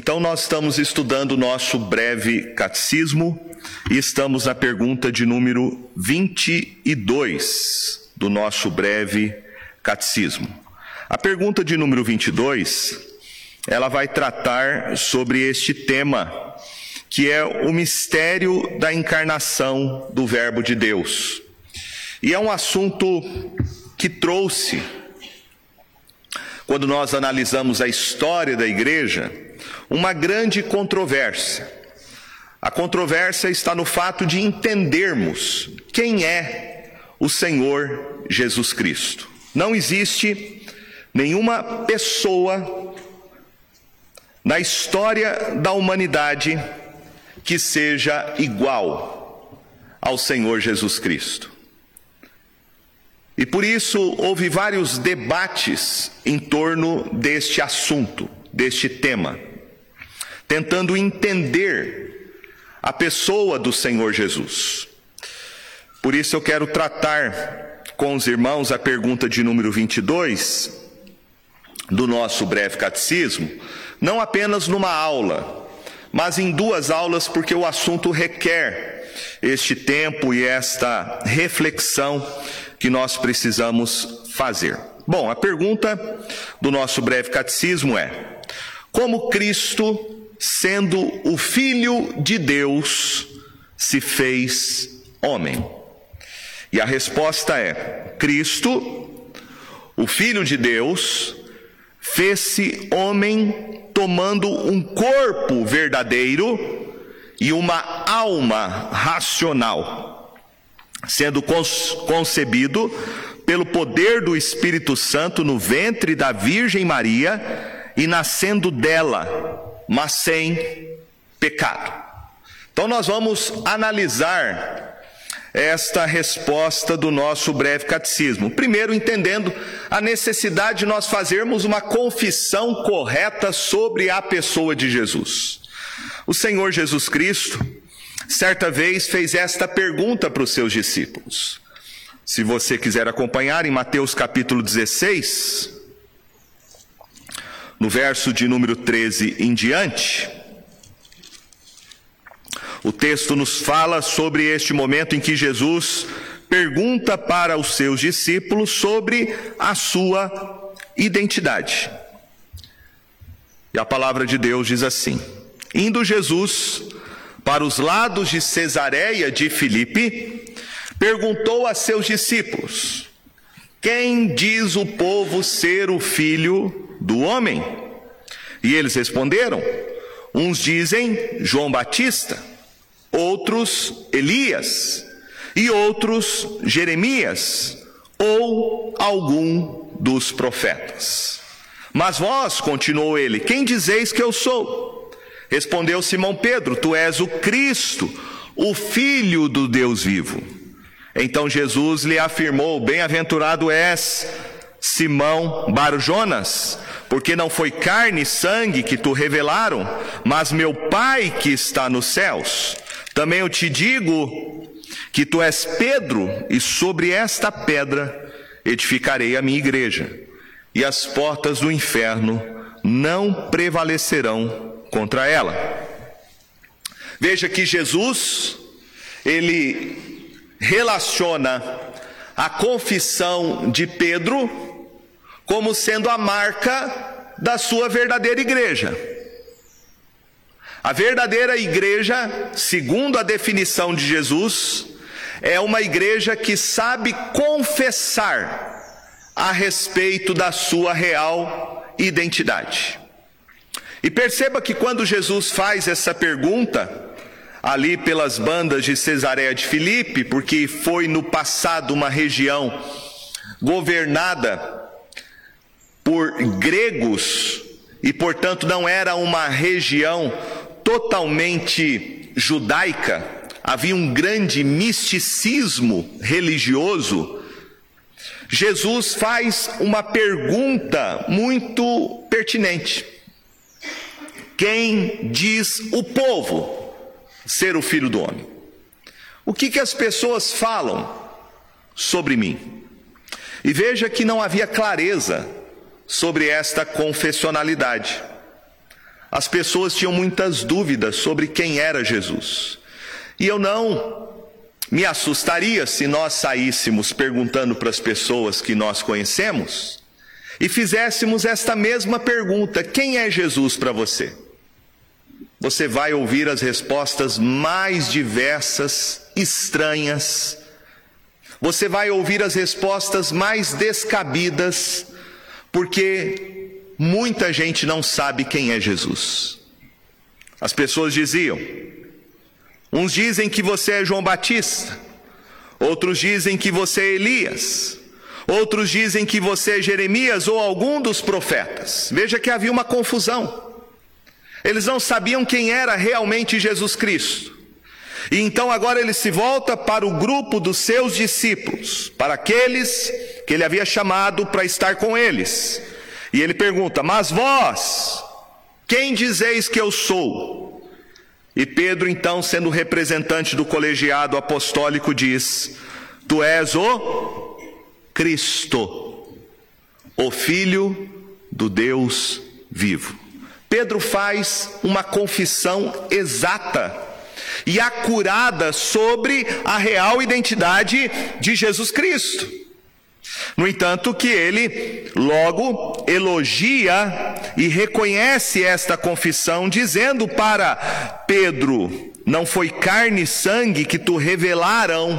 Então, nós estamos estudando o nosso breve catecismo e estamos na pergunta de número 22 do nosso breve catecismo. A pergunta de número 22, ela vai tratar sobre este tema, que é o mistério da encarnação do Verbo de Deus. E é um assunto que trouxe, quando nós analisamos a história da igreja, uma grande controvérsia. A controvérsia está no fato de entendermos quem é o Senhor Jesus Cristo. Não existe nenhuma pessoa na história da humanidade que seja igual ao Senhor Jesus Cristo. E por isso houve vários debates em torno deste assunto, deste tema tentando entender a pessoa do Senhor Jesus. Por isso eu quero tratar com os irmãos a pergunta de número 22 do nosso breve catecismo, não apenas numa aula, mas em duas aulas, porque o assunto requer este tempo e esta reflexão que nós precisamos fazer. Bom, a pergunta do nosso breve catecismo é: como Cristo sendo o Filho de Deus, se fez homem? E a resposta é: Cristo, o Filho de Deus, fez-se homem tomando um corpo verdadeiro e uma alma racional, sendo concebido pelo poder do Espírito Santo no ventre da Virgem Maria e nascendo dela mas sem pecado. Então nós vamos analisar esta resposta do nosso breve catecismo. Primeiro, entendendo a necessidade de nós fazermos uma confissão correta sobre a pessoa de Jesus. O Senhor Jesus Cristo, certa vez, fez esta pergunta para os seus discípulos. Se você quiser acompanhar em Mateus capítulo 16, no verso de número 13 em diante, o texto nos fala sobre este momento em que Jesus pergunta para os seus discípulos sobre a sua identidade. E a palavra de Deus diz assim: Indo Jesus para os lados de Cesareia de Filipe, perguntou a seus discípulos: Quem diz o povo ser o filho do homem? E eles responderam: uns dizem João Batista, outros Elias, e outros Jeremias, ou algum dos profetas. Mas vós, continuou ele, quem dizeis que eu sou? Respondeu Simão Pedro: Tu és o Cristo, o Filho do Deus vivo. Então Jesus lhe afirmou: Bem-aventurado és Simão Barjonas, porque não foi carne e sangue que tu revelaram, mas meu Pai que está nos céus. Também eu te digo que tu és Pedro, e sobre esta pedra edificarei a minha igreja, e as portas do inferno não prevalecerão contra ela. Veja que Jesus, ele relaciona a confissão de Pedro como sendo a marca da sua verdadeira igreja. A verdadeira igreja, segundo a definição de Jesus, é uma igreja que sabe confessar a respeito da sua real identidade. E perceba que quando Jesus faz essa pergunta, ali pelas bandas de Cesareia de Filipe, porque foi no passado uma região governada por gregos e, portanto, não era uma região totalmente judaica, havia um grande misticismo religioso. Jesus faz uma pergunta muito pertinente: Quem diz o povo ser o filho do homem? O que, que as pessoas falam sobre mim? E veja que não havia clareza sobre esta confessionalidade. as pessoas tinham muitas dúvidas sobre quem era Jesus. E eu não me assustaria se nós saíssemos perguntando para as pessoas que nós conhecemos e fizéssemos esta mesma pergunta: quem é Jesus para você? Você vai ouvir as respostas mais diversas, estranhas. Você vai ouvir as respostas mais descabidas, porque muita gente não sabe quem é Jesus. As pessoas diziam: uns dizem que você é João Batista, outros dizem que você é Elias, outros dizem que você é Jeremias ou algum dos profetas. Veja que havia uma confusão. Eles não sabiam quem era realmente Jesus Cristo. E então agora ele se volta para o grupo dos seus discípulos, para aqueles que ele havia chamado para estar com eles. E ele pergunta: Mas vós, quem dizeis que eu sou? E Pedro, então, sendo representante do colegiado apostólico, diz: Tu és o Cristo, o Filho do Deus vivo. Pedro faz uma confissão exata e acurada sobre a real identidade de Jesus Cristo. No entanto, que ele logo elogia e reconhece esta confissão, dizendo para Pedro: Não foi carne e sangue que tu revelaram,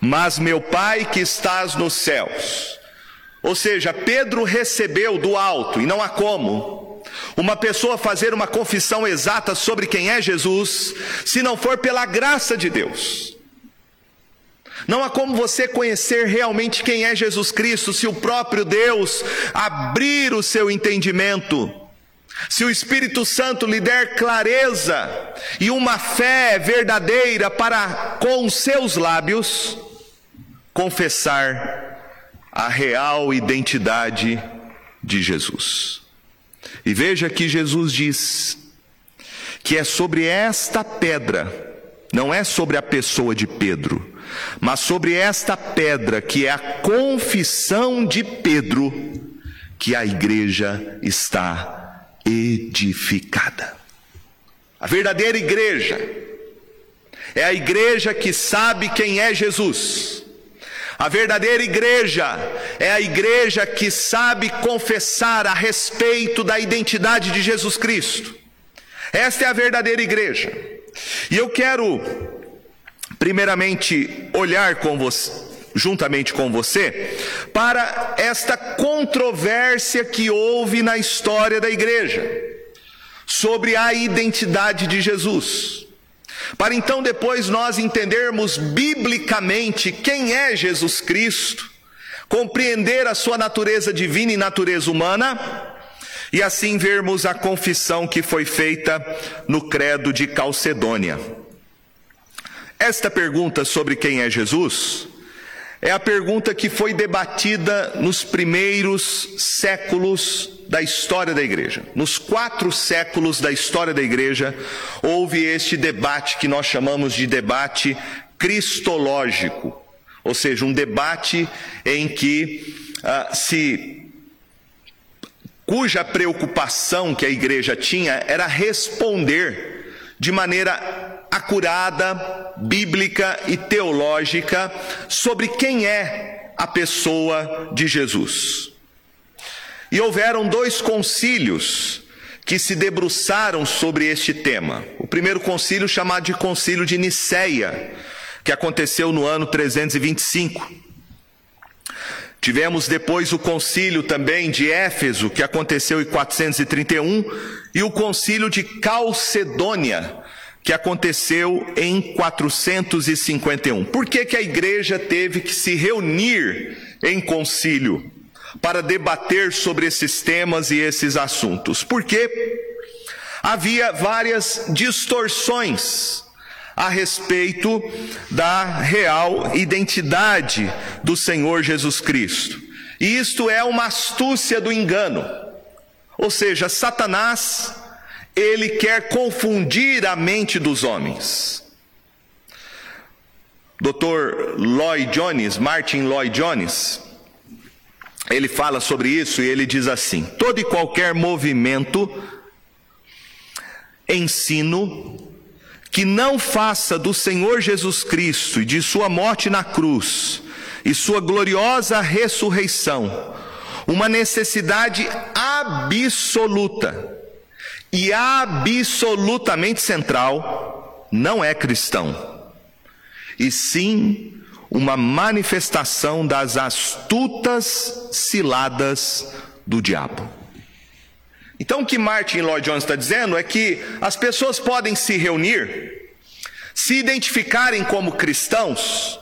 mas meu Pai que estás nos céus. Ou seja, Pedro recebeu do alto, e não há como, uma pessoa fazer uma confissão exata sobre quem é Jesus, se não for pela graça de Deus. Não há como você conhecer realmente quem é Jesus Cristo se o próprio Deus abrir o seu entendimento, se o Espírito Santo lhe der clareza e uma fé verdadeira para, com seus lábios, confessar a real identidade de Jesus. E veja que Jesus diz que é sobre esta pedra, não é sobre a pessoa de Pedro, mas sobre esta pedra, que é a confissão de Pedro, que a igreja está edificada. A verdadeira igreja é a igreja que sabe quem é Jesus. A verdadeira igreja é a igreja que sabe confessar a respeito da identidade de Jesus Cristo. Esta é a verdadeira igreja. E eu quero primeiramente olhar com você, juntamente com você, para esta controvérsia que houve na história da igreja sobre a identidade de Jesus. Para então depois nós entendermos biblicamente quem é Jesus Cristo, compreender a sua natureza divina e natureza humana, e assim vermos a confissão que foi feita no credo de Calcedônia. Esta pergunta sobre quem é Jesus é a pergunta que foi debatida nos primeiros séculos da história da igreja. Nos quatro séculos da história da igreja, houve este debate que nós chamamos de debate cristológico, ou seja, um debate em que uh, se cuja preocupação que a igreja tinha era responder de maneira acurada, bíblica e teológica sobre quem é a pessoa de Jesus. E houveram dois concílios que se debruçaram sobre este tema. O primeiro concílio, chamado de Concílio de Niceia, que aconteceu no ano 325. Tivemos depois o concílio também de Éfeso, que aconteceu em 431, e o concílio de Calcedônia, que aconteceu em 451. Por que, que a igreja teve que se reunir em concílio para debater sobre esses temas e esses assuntos? Porque havia várias distorções a respeito da real identidade do Senhor Jesus Cristo. E isto é uma astúcia do engano. Ou seja, Satanás ele quer confundir a mente dos homens. Dr. Lloyd Jones, Martin Lloyd Jones, ele fala sobre isso e ele diz assim: todo e qualquer movimento ensino que não faça do Senhor Jesus Cristo e de sua morte na cruz e sua gloriosa ressurreição uma necessidade absoluta e absolutamente central, não é cristão, e sim uma manifestação das astutas ciladas do diabo. Então, o que Martin Lloyd Jones está dizendo é que as pessoas podem se reunir, se identificarem como cristãos,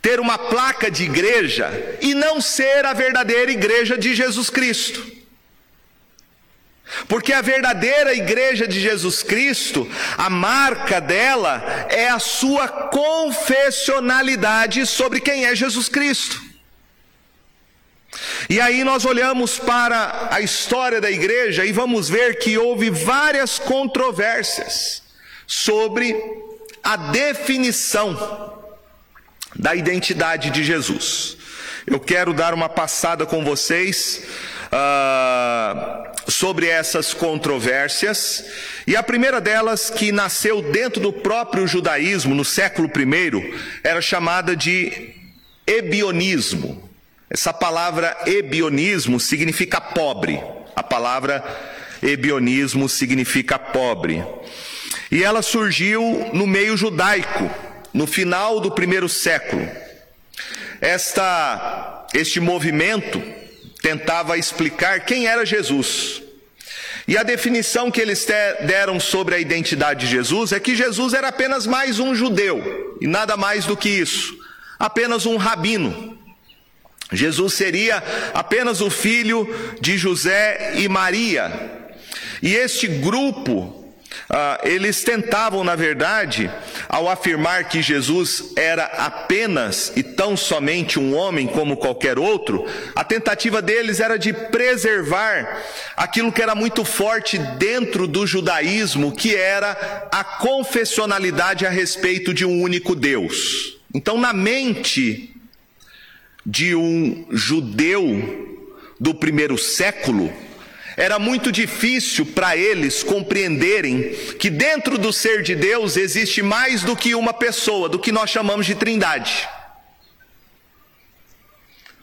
ter uma placa de igreja e não ser a verdadeira igreja de Jesus Cristo. Porque a verdadeira igreja de Jesus Cristo, a marca dela é a sua confessionalidade sobre quem é Jesus Cristo. E aí nós olhamos para a história da igreja e vamos ver que houve várias controvérsias sobre a definição da identidade de Jesus. Eu quero dar uma passada com vocês uh, sobre essas controvérsias. E a primeira delas, que nasceu dentro do próprio judaísmo no século I, era chamada de ebionismo. Essa palavra ebionismo significa pobre. A palavra ebionismo significa pobre. E ela surgiu no meio judaico, no final do primeiro século. Esta, este movimento tentava explicar quem era Jesus. E a definição que eles deram sobre a identidade de Jesus é que Jesus era apenas mais um judeu, e nada mais do que isso, apenas um rabino. Jesus seria apenas o filho de José e Maria. E este grupo, ah, eles tentavam, na verdade, ao afirmar que Jesus era apenas e tão somente um homem como qualquer outro, a tentativa deles era de preservar aquilo que era muito forte dentro do judaísmo, que era a confessionalidade a respeito de um único Deus. Então, na mente de um judeu do primeiro século, era muito difícil para eles compreenderem que dentro do ser de Deus existe mais do que uma pessoa, do que nós chamamos de trindade.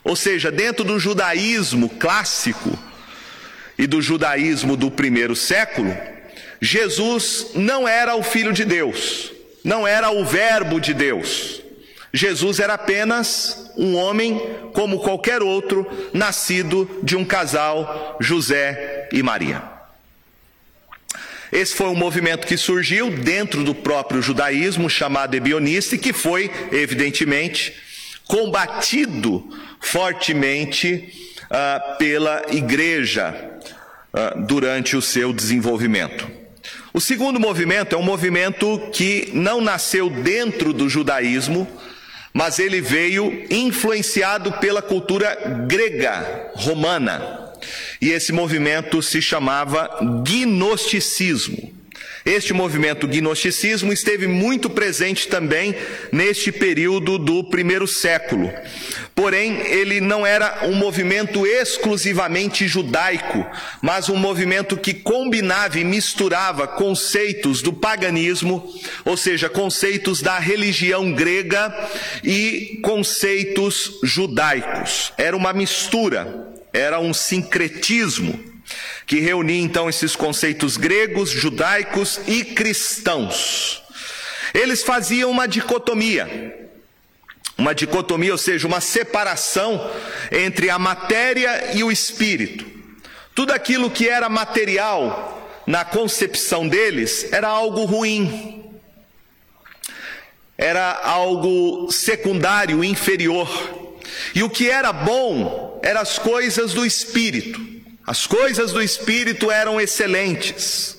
Ou seja, dentro do judaísmo clássico e do judaísmo do primeiro século, Jesus não era o Filho de Deus, não era o Verbo de Deus. Jesus era apenas um homem como qualquer outro, nascido de um casal, José e Maria. Esse foi um movimento que surgiu dentro do próprio judaísmo, chamado ebionista, e que foi, evidentemente, combatido fortemente uh, pela igreja uh, durante o seu desenvolvimento. O segundo movimento é um movimento que não nasceu dentro do judaísmo, mas ele veio influenciado pela cultura grega, romana. E esse movimento se chamava gnosticismo. Este movimento gnosticismo esteve muito presente também neste período do primeiro século. Porém, ele não era um movimento exclusivamente judaico, mas um movimento que combinava e misturava conceitos do paganismo, ou seja, conceitos da religião grega e conceitos judaicos. Era uma mistura, era um sincretismo que reunia então esses conceitos gregos, judaicos e cristãos. Eles faziam uma dicotomia. Uma dicotomia, ou seja, uma separação entre a matéria e o espírito. Tudo aquilo que era material na concepção deles era algo ruim. Era algo secundário, inferior. E o que era bom eram as coisas do espírito. As coisas do Espírito eram excelentes.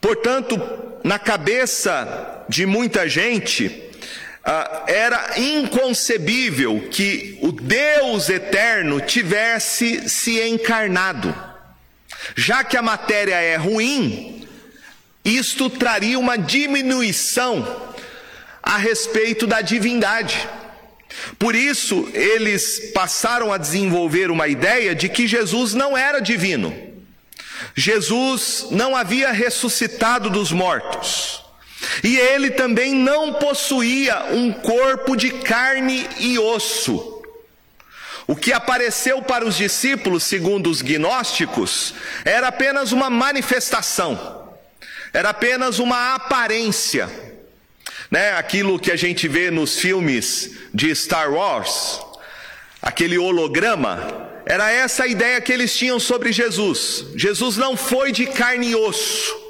Portanto, na cabeça de muita gente, ah, era inconcebível que o Deus eterno tivesse se encarnado. Já que a matéria é ruim, isto traria uma diminuição a respeito da divindade. Por isso, eles passaram a desenvolver uma ideia de que Jesus não era divino. Jesus não havia ressuscitado dos mortos. E ele também não possuía um corpo de carne e osso. O que apareceu para os discípulos, segundo os gnósticos, era apenas uma manifestação, era apenas uma aparência. Né? Aquilo que a gente vê nos filmes de Star Wars, aquele holograma, era essa a ideia que eles tinham sobre Jesus. Jesus não foi de carne e osso.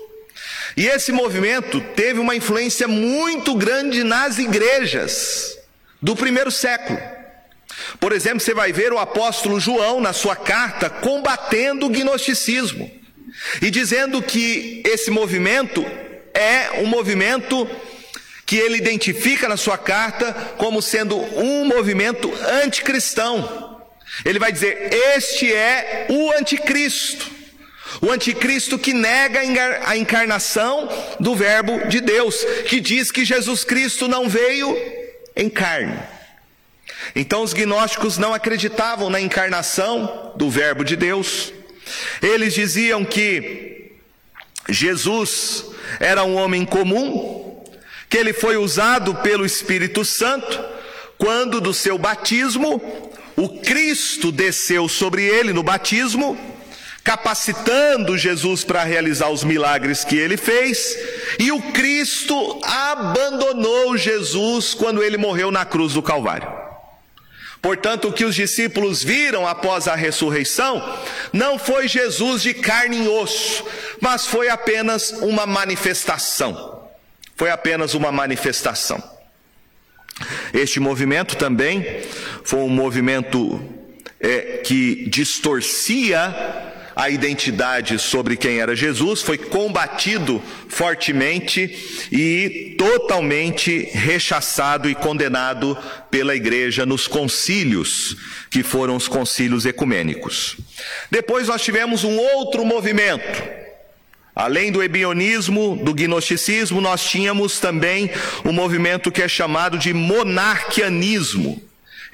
E esse movimento teve uma influência muito grande nas igrejas do primeiro século. Por exemplo, você vai ver o apóstolo João na sua carta combatendo o gnosticismo e dizendo que esse movimento é um movimento que ele identifica na sua carta como sendo um movimento anticristão. Ele vai dizer: Este é o anticristo. O anticristo que nega a encarnação do Verbo de Deus, que diz que Jesus Cristo não veio em carne. Então os gnósticos não acreditavam na encarnação do Verbo de Deus. Eles diziam que Jesus era um homem comum, que ele foi usado pelo Espírito Santo quando do seu batismo o Cristo desceu sobre ele no batismo capacitando Jesus para realizar os milagres que ele fez, e o Cristo abandonou Jesus quando ele morreu na cruz do Calvário. Portanto, o que os discípulos viram após a ressurreição não foi Jesus de carne e osso, mas foi apenas uma manifestação. Foi apenas uma manifestação. Este movimento também foi um movimento é, que distorcia a identidade sobre quem era Jesus, foi combatido fortemente e totalmente rechaçado e condenado pela igreja nos concílios, que foram os concílios ecumênicos. Depois nós tivemos um outro movimento. Além do ebionismo, do gnosticismo, nós tínhamos também um movimento que é chamado de monarquianismo.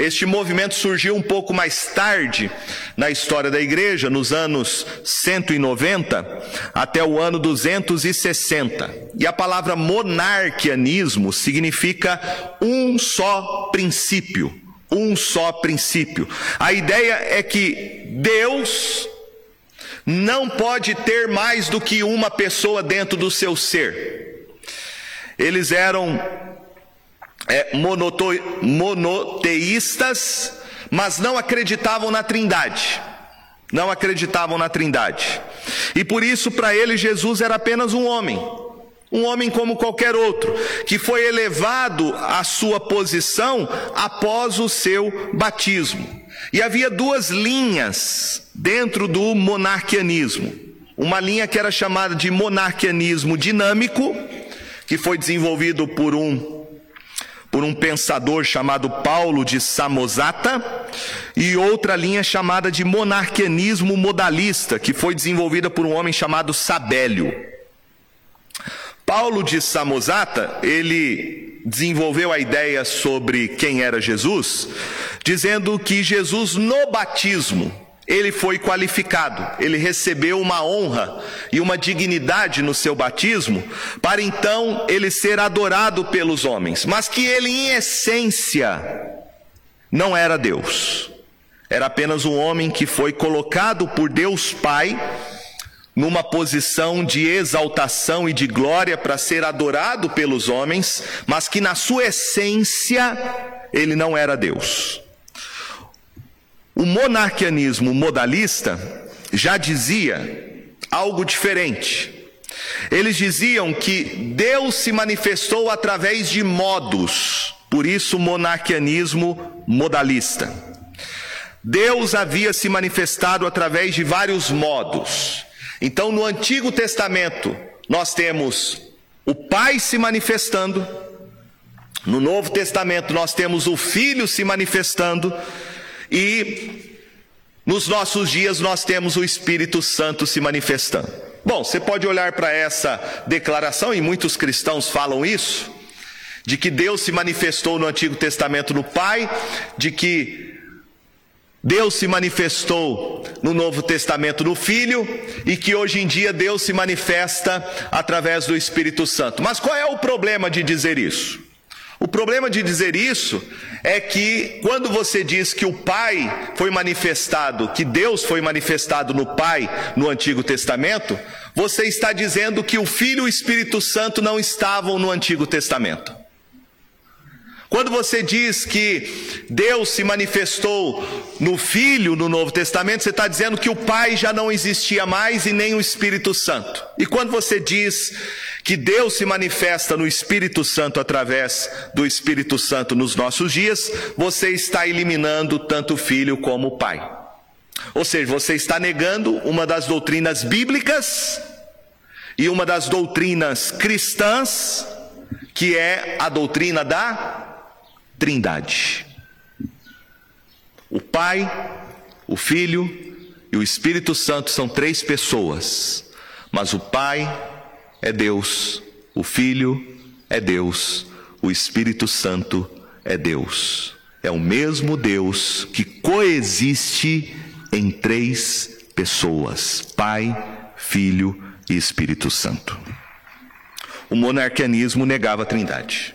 Este movimento surgiu um pouco mais tarde na história da igreja, nos anos 190 até o ano 260. E a palavra monarquianismo significa um só princípio. Um só princípio. A ideia é que Deus não pode ter mais do que uma pessoa dentro do seu ser. Eles eram é, monoteístas, mas não acreditavam na Trindade. Não acreditavam na Trindade. E por isso, para eles, Jesus era apenas um homem. Um homem como qualquer outro, que foi elevado à sua posição após o seu batismo. E havia duas linhas dentro do monarquianismo. Uma linha que era chamada de monarquianismo dinâmico, que foi desenvolvido por um por um pensador chamado Paulo de Samosata, e outra linha chamada de monarquianismo modalista, que foi desenvolvida por um homem chamado Sabélio. Paulo de Samosata, ele desenvolveu a ideia sobre quem era Jesus, dizendo que Jesus no batismo ele foi qualificado, ele recebeu uma honra e uma dignidade no seu batismo, para então ele ser adorado pelos homens, mas que ele, em essência, não era Deus, era apenas um homem que foi colocado por Deus Pai numa posição de exaltação e de glória para ser adorado pelos homens, mas que na sua essência ele não era Deus. O monarquianismo modalista já dizia algo diferente. Eles diziam que Deus se manifestou através de modos, por isso monarquianismo modalista. Deus havia se manifestado através de vários modos. Então, no Antigo Testamento, nós temos o Pai se manifestando, no Novo Testamento, nós temos o Filho se manifestando, e nos nossos dias nós temos o Espírito Santo se manifestando. Bom, você pode olhar para essa declaração, e muitos cristãos falam isso, de que Deus se manifestou no Antigo Testamento no Pai, de que Deus se manifestou no Novo Testamento no Filho e que hoje em dia Deus se manifesta através do Espírito Santo. Mas qual é o problema de dizer isso? O problema de dizer isso é que quando você diz que o Pai foi manifestado, que Deus foi manifestado no Pai no Antigo Testamento, você está dizendo que o Filho e o Espírito Santo não estavam no Antigo Testamento. Quando você diz que Deus se manifestou no Filho no Novo Testamento, você está dizendo que o Pai já não existia mais e nem o Espírito Santo. E quando você diz que Deus se manifesta no Espírito Santo através do Espírito Santo nos nossos dias, você está eliminando tanto o Filho como o Pai. Ou seja, você está negando uma das doutrinas bíblicas e uma das doutrinas cristãs, que é a doutrina da Trindade. O Pai, o Filho e o Espírito Santo são três pessoas, mas o Pai é Deus, o Filho é Deus, o Espírito Santo é Deus. É o mesmo Deus que coexiste em três pessoas: Pai, Filho e Espírito Santo. O monarquianismo negava a Trindade.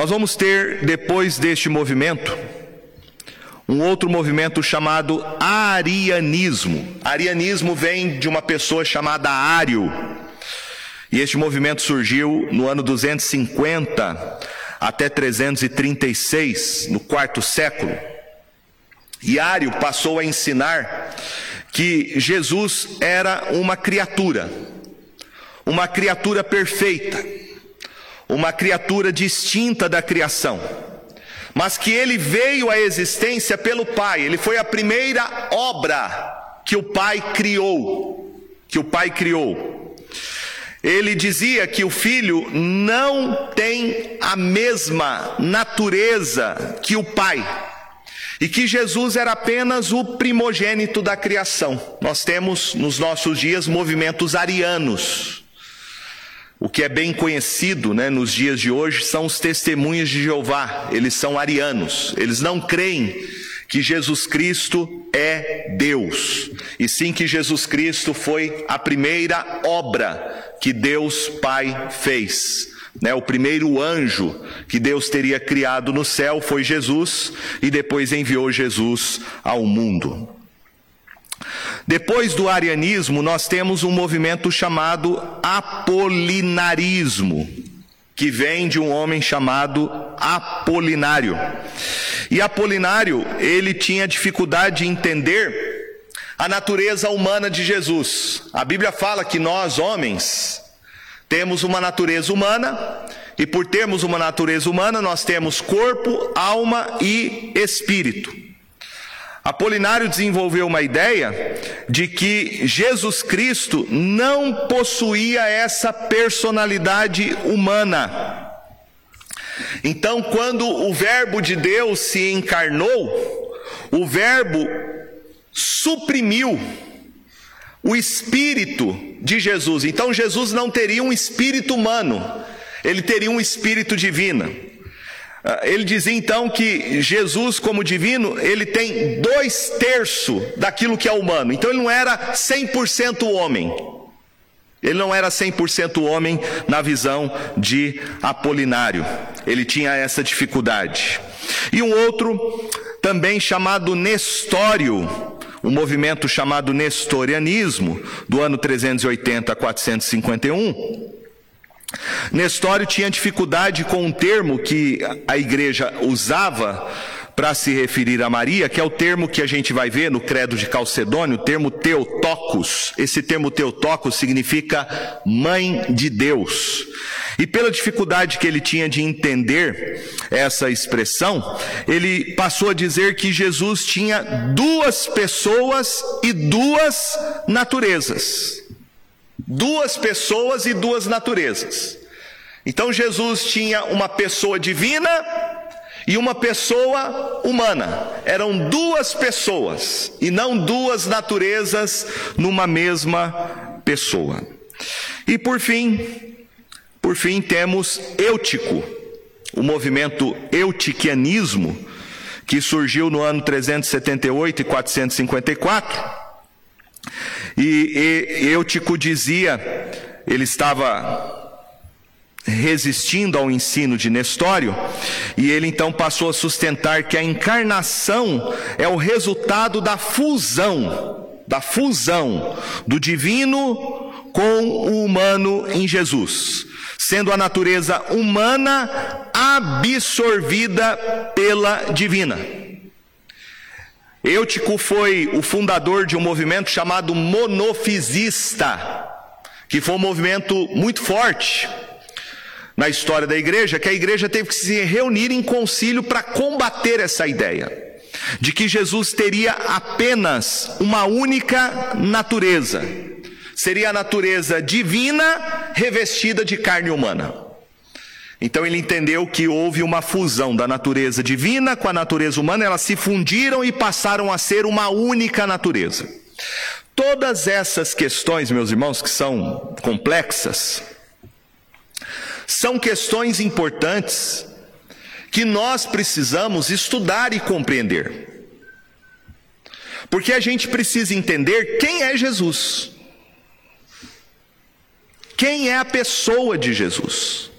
Nós vamos ter, depois deste movimento, um outro movimento chamado arianismo. Arianismo vem de uma pessoa chamada Ário. E este movimento surgiu no ano 250 até 336, no quarto século. E Ário passou a ensinar que Jesus era uma criatura, uma criatura perfeita uma criatura distinta da criação, mas que ele veio à existência pelo Pai, ele foi a primeira obra que o Pai criou, que o Pai criou. Ele dizia que o filho não tem a mesma natureza que o pai, e que Jesus era apenas o primogênito da criação. Nós temos nos nossos dias movimentos arianos, o que é bem conhecido né, nos dias de hoje são os testemunhos de Jeová, eles são arianos, eles não creem que Jesus Cristo é Deus, e sim que Jesus Cristo foi a primeira obra que Deus Pai fez. Né, o primeiro anjo que Deus teria criado no céu foi Jesus, e depois enviou Jesus ao mundo. Depois do arianismo, nós temos um movimento chamado apolinarismo, que vem de um homem chamado Apolinário. E Apolinário, ele tinha dificuldade de entender a natureza humana de Jesus. A Bíblia fala que nós, homens, temos uma natureza humana, e por termos uma natureza humana, nós temos corpo, alma e espírito. Apolinário desenvolveu uma ideia de que Jesus Cristo não possuía essa personalidade humana. Então, quando o Verbo de Deus se encarnou, o Verbo suprimiu o espírito de Jesus. Então, Jesus não teria um espírito humano, ele teria um espírito divino. Ah, ele dizia então que Jesus, como divino, ele tem dois terços daquilo que é humano. Então ele não era 100% homem. Ele não era 100% homem na visão de Apolinário. Ele tinha essa dificuldade. E um outro, também chamado Nestório, um movimento chamado Nestorianismo, do ano 380 a 451 Nestório tinha dificuldade com um termo que a igreja usava para se referir a Maria, que é o termo que a gente vai ver no credo de Calcedônio, o termo Teotocos. Esse termo Teotocos significa mãe de Deus. E pela dificuldade que ele tinha de entender essa expressão, ele passou a dizer que Jesus tinha duas pessoas e duas naturezas. Duas pessoas e duas naturezas. Então Jesus tinha uma pessoa divina e uma pessoa humana. Eram duas pessoas e não duas naturezas numa mesma pessoa. E por fim, por fim temos Eutico. o movimento eutiquianismo, que surgiu no ano 378 e 454. E, e Eutico dizia, ele estava resistindo ao ensino de Nestório, e ele então passou a sustentar que a encarnação é o resultado da fusão, da fusão do divino com o humano em Jesus, sendo a natureza humana absorvida pela divina. Eutico foi o fundador de um movimento chamado monofisista, que foi um movimento muito forte na história da igreja, que a igreja teve que se reunir em concílio para combater essa ideia de que Jesus teria apenas uma única natureza. Seria a natureza divina revestida de carne humana. Então ele entendeu que houve uma fusão da natureza divina com a natureza humana, elas se fundiram e passaram a ser uma única natureza. Todas essas questões, meus irmãos, que são complexas, são questões importantes que nós precisamos estudar e compreender. Porque a gente precisa entender quem é Jesus. Quem é a pessoa de Jesus.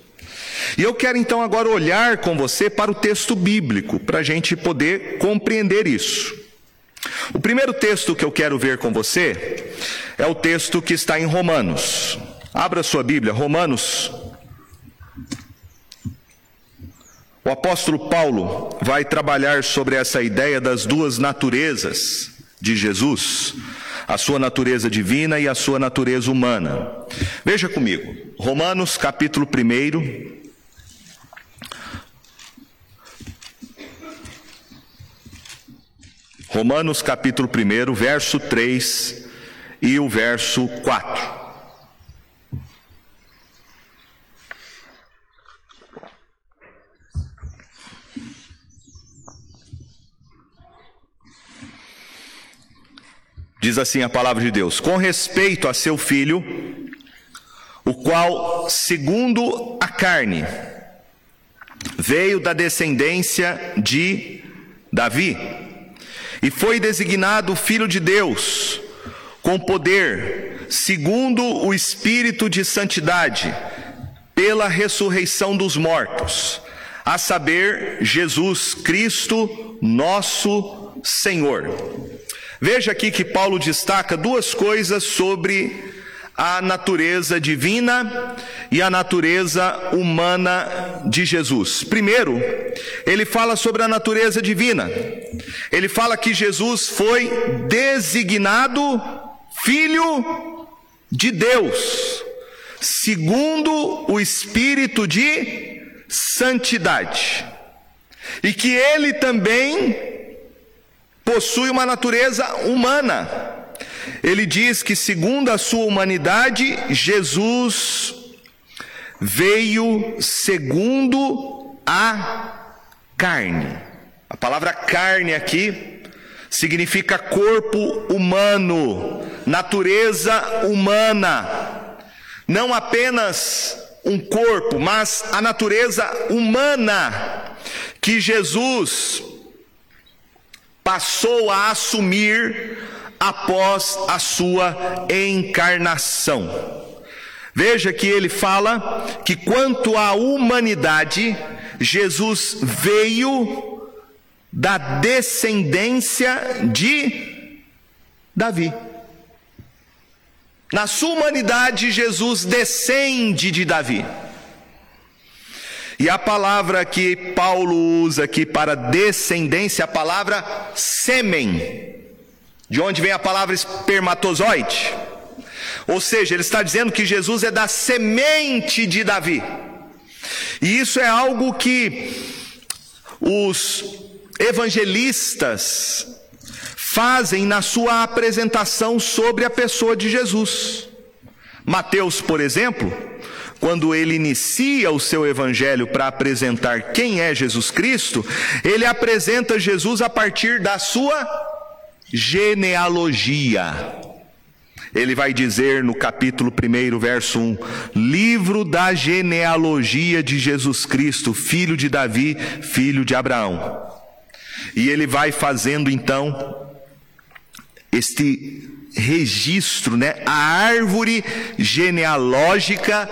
E eu quero então agora olhar com você para o texto bíblico, para a gente poder compreender isso. O primeiro texto que eu quero ver com você é o texto que está em Romanos. Abra sua Bíblia, Romanos. O apóstolo Paulo vai trabalhar sobre essa ideia das duas naturezas de Jesus, a sua natureza divina e a sua natureza humana. Veja comigo, Romanos capítulo 1, Romanos capítulo 1, verso 3 e o verso 4. Diz assim a palavra de Deus: com respeito a seu filho, o qual, segundo a carne, veio da descendência de Davi e foi designado Filho de Deus, com poder, segundo o Espírito de Santidade, pela ressurreição dos mortos, a saber, Jesus Cristo, nosso Senhor. Veja aqui que Paulo destaca duas coisas sobre a natureza divina e a natureza humana de Jesus. Primeiro, ele fala sobre a natureza divina. Ele fala que Jesus foi designado filho de Deus, segundo o espírito de santidade. E que ele também possui uma natureza humana. Ele diz que, segundo a sua humanidade, Jesus veio segundo a carne. A palavra carne aqui significa corpo humano, natureza humana. Não apenas um corpo, mas a natureza humana que Jesus passou a assumir após a sua encarnação. Veja que ele fala que quanto à humanidade, Jesus veio da descendência de Davi. Na sua humanidade, Jesus descende de Davi. E a palavra que Paulo usa aqui para descendência, a palavra sêmen de onde vem a palavra espermatozoide. Ou seja, ele está dizendo que Jesus é da semente de Davi. E isso é algo que os evangelistas fazem na sua apresentação sobre a pessoa de Jesus. Mateus, por exemplo, quando ele inicia o seu evangelho para apresentar quem é Jesus Cristo, ele apresenta Jesus a partir da sua genealogia. ele vai dizer no capítulo 1, verso 1: Livro da genealogia de Jesus Cristo, filho de Davi, filho de Abraão. E ele vai fazendo então este registro, né, a árvore genealógica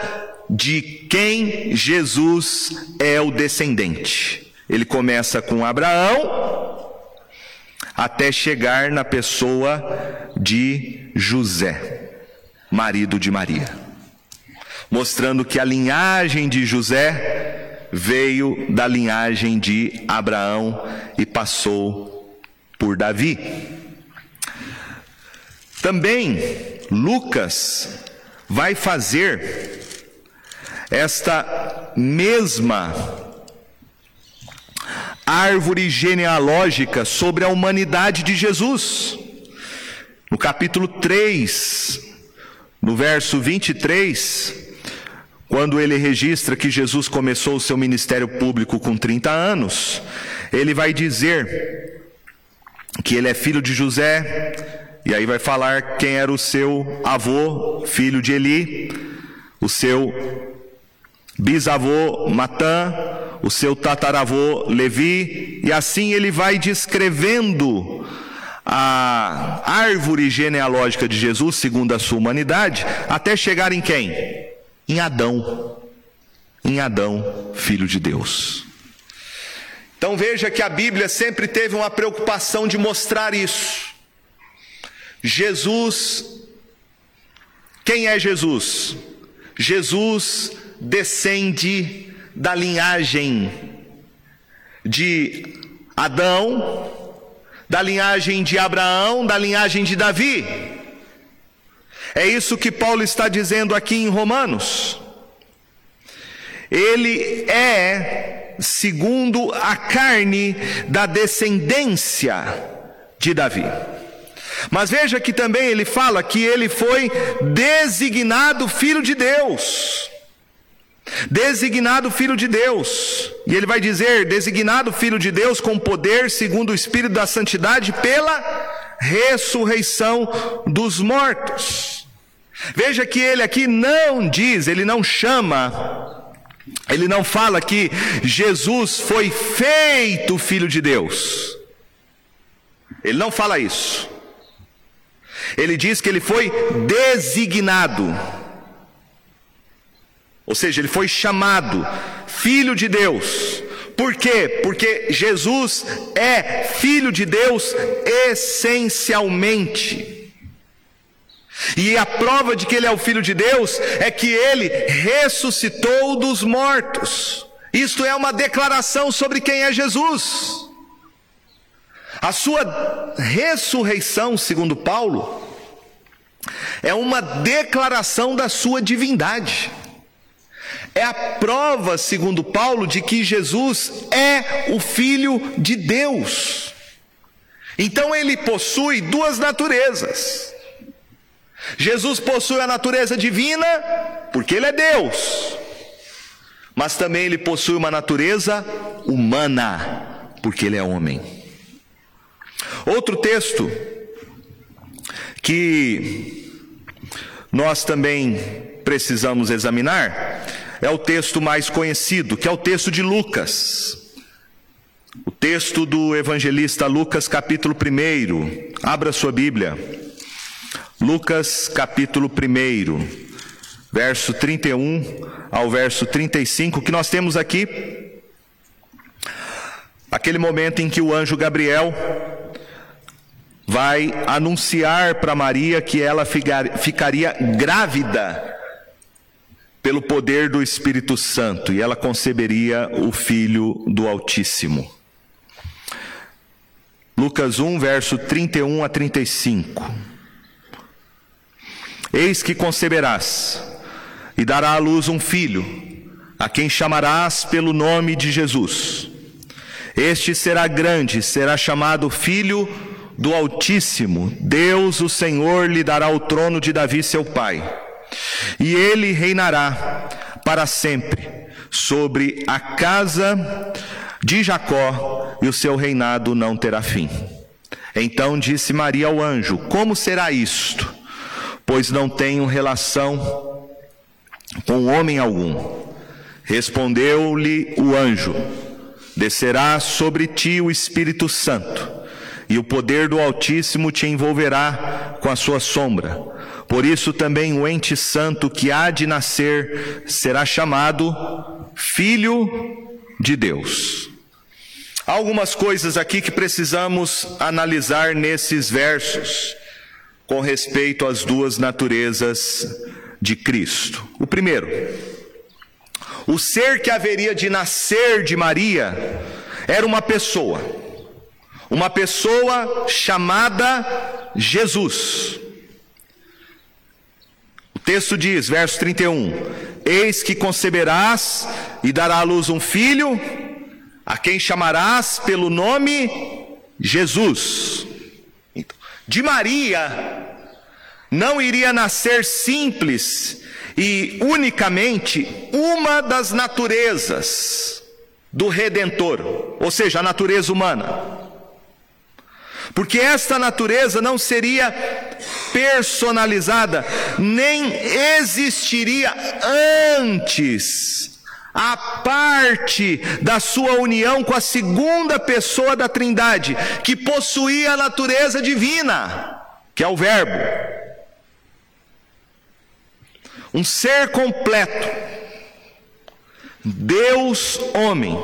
de quem Jesus é o descendente. Ele começa com Abraão até chegar na pessoa de José, marido de Maria, mostrando que a linhagem de José veio da linhagem de Abraão e passou por Davi. Também Lucas vai fazer esta mesma árvore genealógica sobre a humanidade de Jesus. No capítulo 3, no verso 23, quando ele registra que Jesus começou o seu ministério público com 30 anos, ele vai dizer que ele é filho de José, e aí vai falar quem era o seu avô, filho de Eli, o seu bisavô Matã, o seu tataravô Levi, e assim ele vai descrevendo a árvore genealógica de Jesus, segundo a sua humanidade, até chegar em quem? Em Adão. Em Adão, filho de Deus. Então veja que a Bíblia sempre teve uma preocupação de mostrar isso. Jesus, quem é Jesus? Jesus descende da linhagem de Adão, da linhagem de Abraão, da linhagem de Davi. É isso que Paulo está dizendo aqui em Romanos. Ele é, segundo a carne, da descendência de Davi. Mas veja que também ele fala que ele foi designado filho de Deus designado filho de Deus. E ele vai dizer: designado filho de Deus com poder, segundo o Espírito da Santidade, pela ressurreição dos mortos. Veja que ele aqui não diz, ele não chama, ele não fala que Jesus foi feito filho de Deus. Ele não fala isso. Ele diz que ele foi designado. Ou seja, ele foi chamado filho de Deus. Por quê? Porque Jesus é filho de Deus essencialmente. E a prova de que ele é o filho de Deus é que ele ressuscitou dos mortos. Isto é uma declaração sobre quem é Jesus. A sua ressurreição, segundo Paulo, é uma declaração da sua divindade é a prova, segundo Paulo, de que Jesus é o Filho de Deus. Então ele possui duas naturezas. Jesus possui a natureza divina, porque ele é Deus, mas também ele possui uma natureza humana, porque ele é homem. Outro texto que nós também precisamos examinar é o texto mais conhecido, que é o texto de Lucas. O texto do evangelista Lucas, capítulo 1. Abra sua Bíblia. Lucas, capítulo 1, verso 31 ao verso 35, que nós temos aqui. Aquele momento em que o anjo Gabriel vai anunciar para Maria que ela ficaria grávida pelo poder do Espírito Santo, e ela conceberia o Filho do Altíssimo. Lucas 1, verso 31 a 35. Eis que conceberás e dará à luz um filho, a quem chamarás pelo nome de Jesus. Este será grande, será chamado Filho do Altíssimo. Deus, o Senhor, lhe dará o trono de Davi, seu pai e ele reinará para sempre sobre a casa de Jacó, e o seu reinado não terá fim. Então disse Maria ao anjo: Como será isto? pois não tenho relação com homem algum. Respondeu-lhe o anjo: Descerá sobre ti o Espírito Santo, e o poder do Altíssimo te envolverá com a sua sombra. Por isso também o ente santo que há de nascer será chamado Filho de Deus. Há algumas coisas aqui que precisamos analisar nesses versos com respeito às duas naturezas de Cristo. O primeiro, o ser que haveria de nascer de Maria era uma pessoa, uma pessoa chamada Jesus. Texto diz, verso 31: Eis que conceberás e dará à luz um filho, a quem chamarás pelo nome Jesus. Então, de Maria não iria nascer simples e unicamente uma das naturezas do Redentor, ou seja, a natureza humana. Porque esta natureza não seria personalizada, nem existiria antes a parte da sua união com a segunda pessoa da Trindade, que possuía a natureza divina, que é o Verbo. Um ser completo, Deus homem,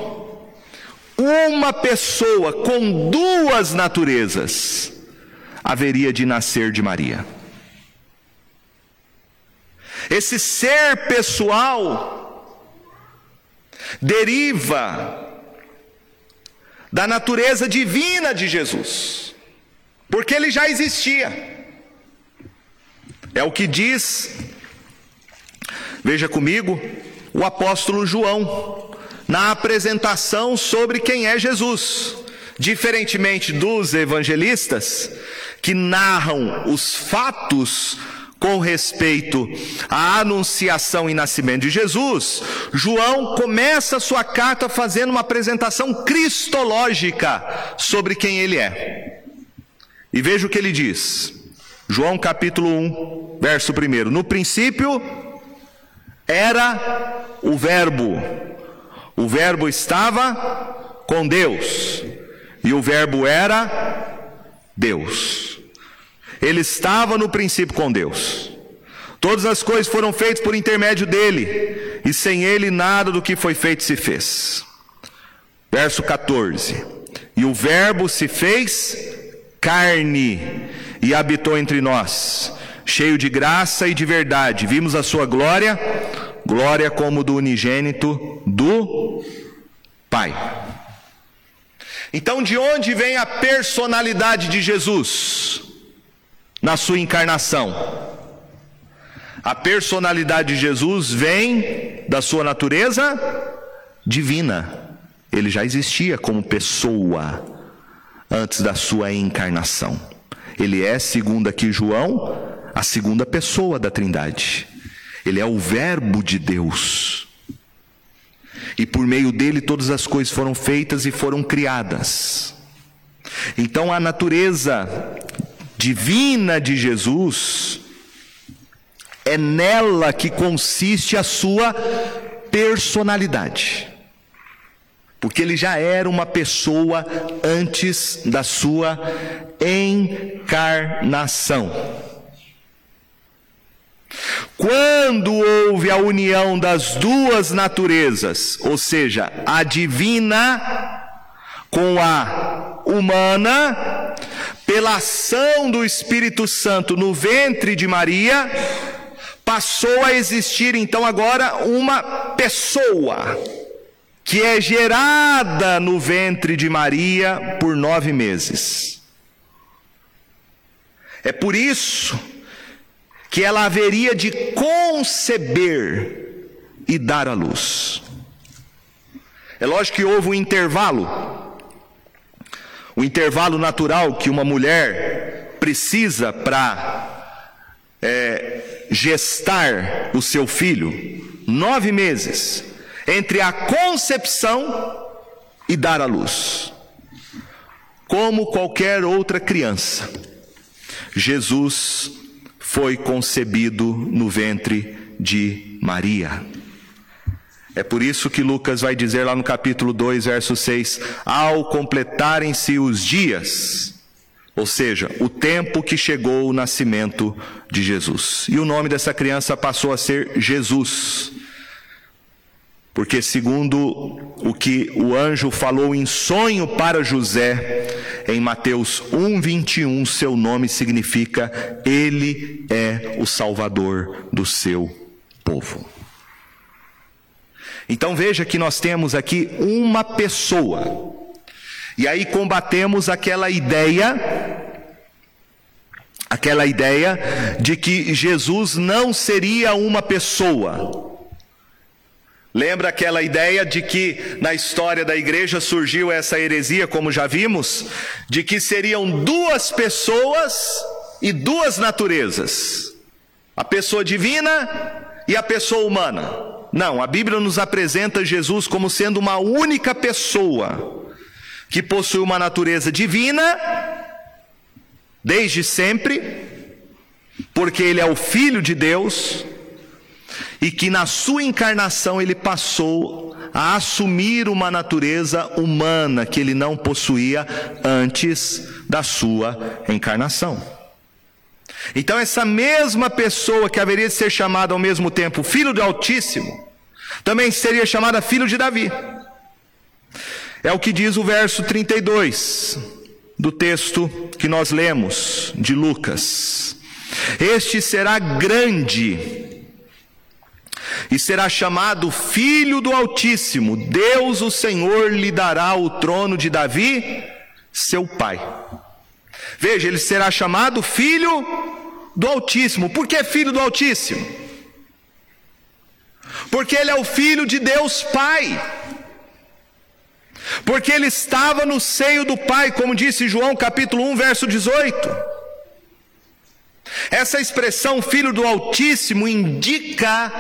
uma pessoa com duas naturezas, haveria de nascer de Maria. Esse ser pessoal deriva da natureza divina de Jesus, porque ele já existia. É o que diz Veja comigo o apóstolo João, na apresentação sobre quem é Jesus. Diferentemente dos evangelistas, que narram os fatos com respeito à anunciação e nascimento de Jesus, João começa sua carta fazendo uma apresentação cristológica sobre quem ele é. E veja o que ele diz. João capítulo 1, verso 1. No princípio era o Verbo. O Verbo estava com Deus. E o Verbo era Deus. Ele estava no princípio com Deus. Todas as coisas foram feitas por intermédio dele, e sem ele nada do que foi feito se fez. Verso 14: E o Verbo se fez carne e habitou entre nós cheio de graça e de verdade. Vimos a sua glória, glória como do unigênito do Pai. Então, de onde vem a personalidade de Jesus na sua encarnação? A personalidade de Jesus vem da sua natureza divina. Ele já existia como pessoa antes da sua encarnação. Ele é, segundo aqui João, a segunda pessoa da Trindade. Ele é o Verbo de Deus. E por meio dele todas as coisas foram feitas e foram criadas. Então a natureza divina de Jesus é nela que consiste a sua personalidade. Porque ele já era uma pessoa antes da sua encarnação. Quando houve a união das duas naturezas, ou seja, a divina com a humana, pela ação do Espírito Santo no ventre de Maria, passou a existir então agora uma pessoa que é gerada no ventre de Maria por nove meses. É por isso que ela haveria de conceber e dar à luz. É lógico que houve um intervalo, o intervalo natural que uma mulher precisa para é, gestar o seu filho, nove meses, entre a concepção e dar à luz, como qualquer outra criança. Jesus foi concebido no ventre de Maria. É por isso que Lucas vai dizer lá no capítulo 2, verso 6: Ao completarem-se os dias, ou seja, o tempo que chegou o nascimento de Jesus. E o nome dessa criança passou a ser Jesus. Porque, segundo o que o anjo falou em sonho para José, em Mateus 1, 21, seu nome significa Ele é o Salvador do seu povo. Então veja que nós temos aqui uma pessoa e aí combatemos aquela ideia aquela ideia de que Jesus não seria uma pessoa. Lembra aquela ideia de que na história da igreja surgiu essa heresia, como já vimos, de que seriam duas pessoas e duas naturezas: a pessoa divina e a pessoa humana. Não, a Bíblia nos apresenta Jesus como sendo uma única pessoa que possui uma natureza divina, desde sempre, porque ele é o Filho de Deus, e que na sua encarnação ele passou a assumir uma natureza humana que ele não possuía antes da sua encarnação. Então, essa mesma pessoa que haveria de ser chamada ao mesmo tempo Filho do Altíssimo, também seria chamada Filho de Davi. É o que diz o verso 32 do texto que nós lemos de Lucas. Este será grande e será chamado Filho do Altíssimo. Deus, o Senhor, lhe dará o trono de Davi, seu pai. Veja, ele será chamado Filho do Altíssimo. Por que Filho do Altíssimo? Porque ele é o Filho de Deus Pai porque ele estava no seio do Pai, como disse João capítulo 1, verso 18. Essa expressão filho do Altíssimo indica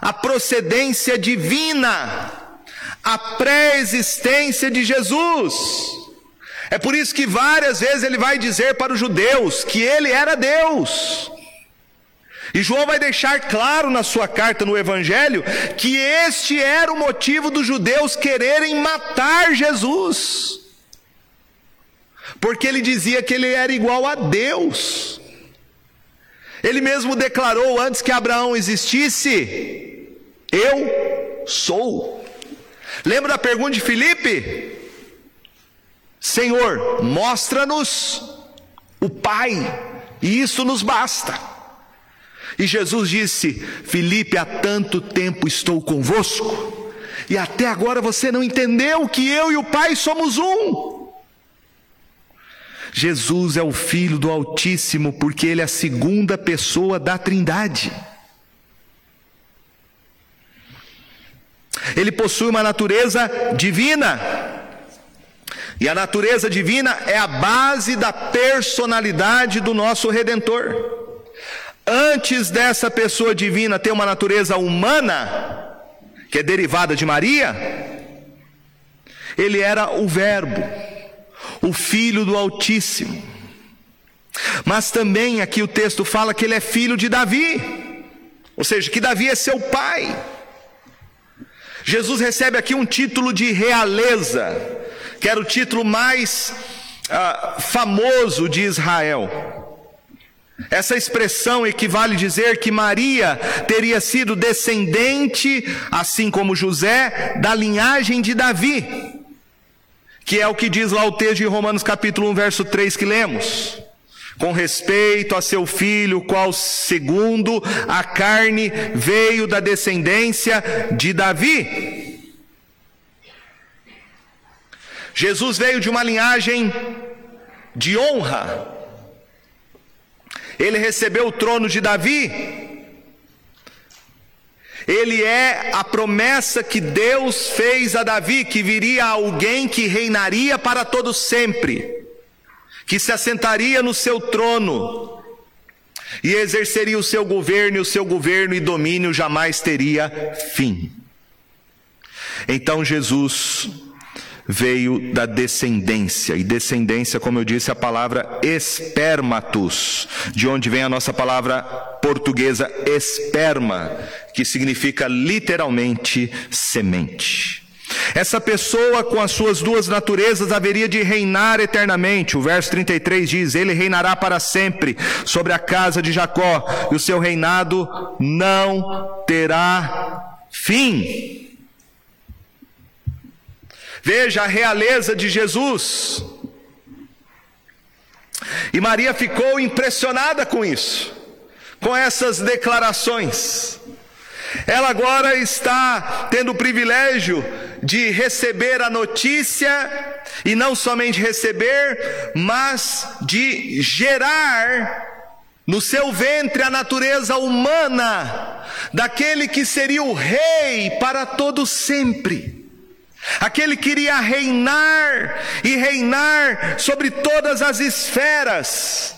a procedência divina, a pré-existência de Jesus. É por isso que várias vezes ele vai dizer para os judeus que ele era Deus. E João vai deixar claro na sua carta no Evangelho que este era o motivo dos judeus quererem matar Jesus. Porque ele dizia que ele era igual a Deus. Ele mesmo declarou antes que Abraão existisse: Eu sou. Lembra da pergunta de Filipe? Senhor, mostra-nos o Pai, e isso nos basta. E Jesus disse: Filipe, há tanto tempo estou convosco, e até agora você não entendeu que eu e o Pai somos um. Jesus é o Filho do Altíssimo, porque Ele é a segunda pessoa da Trindade. Ele possui uma natureza divina. E a natureza divina é a base da personalidade do nosso Redentor antes dessa pessoa divina ter uma natureza humana, que é derivada de Maria, ele era o Verbo, o Filho do Altíssimo. Mas também aqui o texto fala que ele é filho de Davi, ou seja, que Davi é seu pai. Jesus recebe aqui um título de realeza, que era o título mais uh, famoso de Israel. Essa expressão equivale dizer que Maria teria sido descendente, assim como José, da linhagem de Davi, que é o que diz lá o texto de Romanos capítulo 1, verso 3 que lemos. Com respeito a seu filho, qual segundo a carne veio da descendência de Davi. Jesus veio de uma linhagem de honra, ele recebeu o trono de Davi. Ele é a promessa que Deus fez a Davi, que viria alguém que reinaria para todo sempre, que se assentaria no seu trono e exerceria o seu governo, e o seu governo e domínio jamais teria fim. Então Jesus veio da descendência. E descendência, como eu disse, é a palavra espermatus, de onde vem a nossa palavra portuguesa esperma, que significa literalmente semente. Essa pessoa com as suas duas naturezas haveria de reinar eternamente. O verso 33 diz: Ele reinará para sempre sobre a casa de Jacó, e o seu reinado não terá fim. Veja a realeza de Jesus. E Maria ficou impressionada com isso, com essas declarações. Ela agora está tendo o privilégio de receber a notícia, e não somente receber, mas de gerar no seu ventre a natureza humana daquele que seria o rei para todo sempre. Aquele que iria reinar e reinar sobre todas as esferas,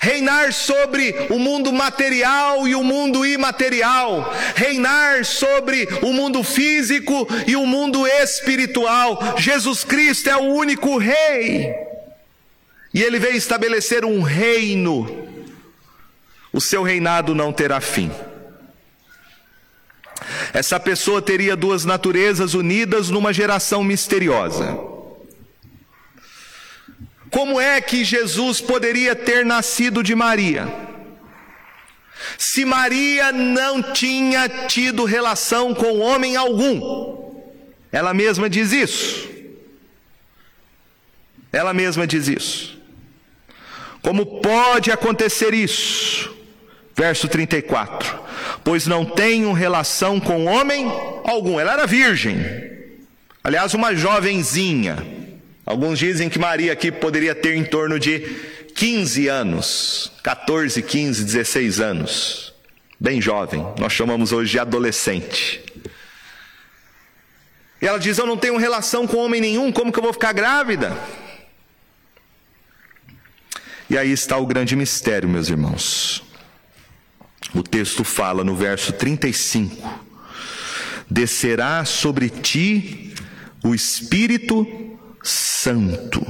reinar sobre o mundo material e o mundo imaterial, reinar sobre o mundo físico e o mundo espiritual. Jesus Cristo é o único rei. E ele veio estabelecer um reino. O seu reinado não terá fim. Essa pessoa teria duas naturezas unidas numa geração misteriosa. Como é que Jesus poderia ter nascido de Maria? Se Maria não tinha tido relação com homem algum, ela mesma diz isso. Ela mesma diz isso. Como pode acontecer isso? Verso 34 pois não tenho relação com homem algum. Ela era virgem, aliás, uma jovenzinha. Alguns dizem que Maria aqui poderia ter em torno de 15 anos, 14, 15, 16 anos, bem jovem, nós chamamos hoje de adolescente. E ela diz: Eu não tenho relação com homem nenhum, como que eu vou ficar grávida? E aí está o grande mistério, meus irmãos. O texto fala no verso 35: Descerá sobre ti o Espírito Santo,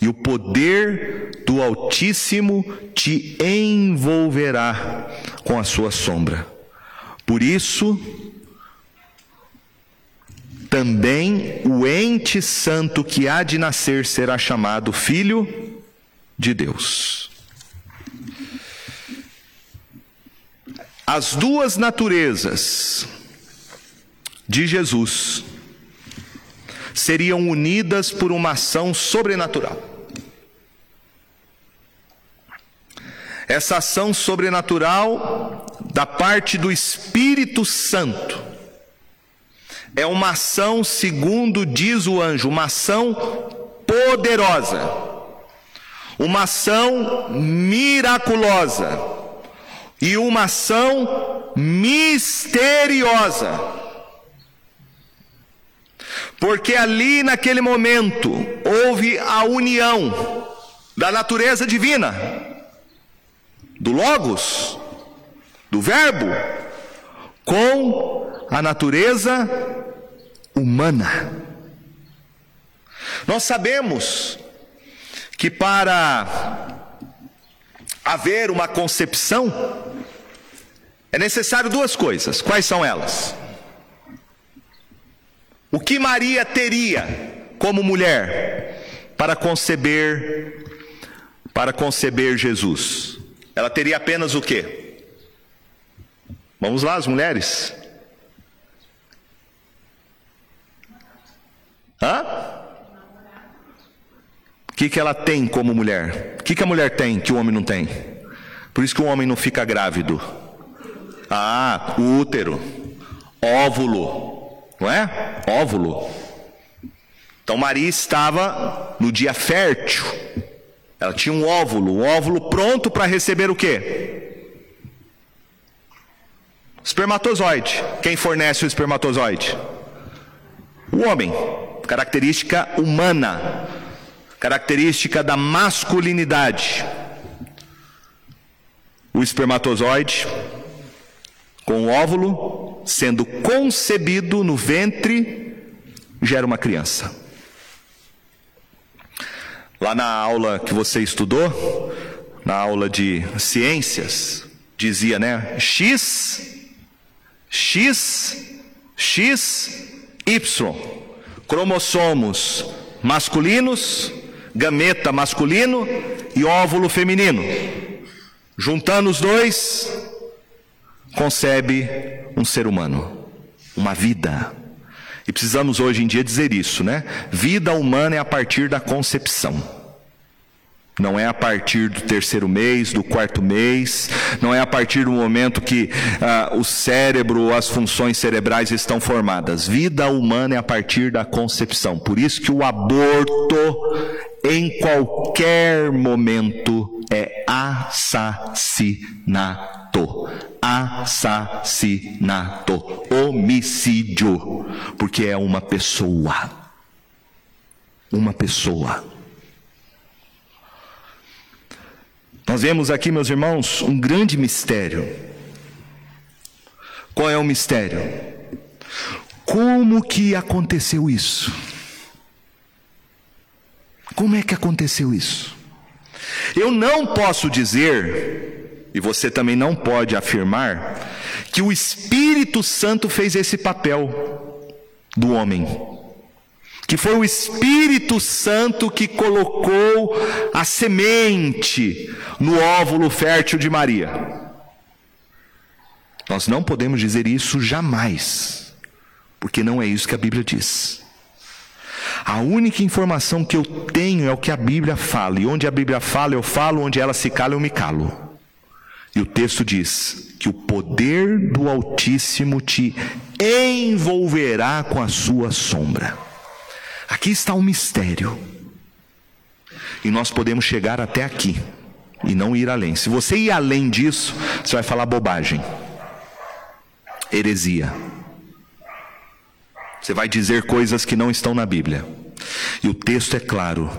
e o poder do Altíssimo te envolverá com a sua sombra. Por isso, também o ente santo que há de nascer será chamado Filho de Deus. As duas naturezas de Jesus seriam unidas por uma ação sobrenatural. Essa ação sobrenatural da parte do Espírito Santo é uma ação, segundo diz o anjo, uma ação poderosa, uma ação miraculosa e uma ação misteriosa. Porque ali naquele momento houve a união da natureza divina, do Logos, do Verbo, com a natureza humana. Nós sabemos que para haver uma concepção, é necessário duas coisas. Quais são elas? O que Maria teria como mulher para conceber para conceber Jesus? Ela teria apenas o quê? Vamos lá, as mulheres. Hã? O que, que ela tem como mulher? O que, que a mulher tem que o homem não tem? Por isso que o homem não fica grávido. Ah, útero, óvulo, não é? Óvulo. Então Maria estava no dia fértil. Ela tinha um óvulo, um óvulo pronto para receber o quê? Espermatozoide. Quem fornece o espermatozoide? O homem. Característica humana. Característica da masculinidade. O espermatozoide com o óvulo sendo concebido no ventre, gera uma criança. Lá na aula que você estudou, na aula de ciências, dizia, né? X, X, X, Y. Cromossomos masculinos, gameta masculino e óvulo feminino. Juntando os dois, concebe um ser humano, uma vida. E precisamos hoje em dia dizer isso, né? Vida humana é a partir da concepção. Não é a partir do terceiro mês, do quarto mês, não é a partir do momento que ah, o cérebro, as funções cerebrais estão formadas. Vida humana é a partir da concepção. Por isso que o aborto, em qualquer momento, é assassinato. Assassinato. Homicídio. Porque é uma pessoa. Uma pessoa. Nós vemos aqui, meus irmãos, um grande mistério. Qual é o mistério? Como que aconteceu isso? Como é que aconteceu isso? Eu não posso dizer, e você também não pode afirmar, que o Espírito Santo fez esse papel do homem que foi o Espírito Santo que colocou a semente no óvulo fértil de Maria. Nós não podemos dizer isso jamais, porque não é isso que a Bíblia diz. A única informação que eu tenho é o que a Bíblia fala, e onde a Bíblia fala, eu falo, onde ela se cala, eu me calo. E o texto diz que o poder do Altíssimo te envolverá com a sua sombra. Aqui está o mistério. E nós podemos chegar até aqui e não ir além. Se você ir além disso, você vai falar bobagem, heresia. Você vai dizer coisas que não estão na Bíblia. E o texto é claro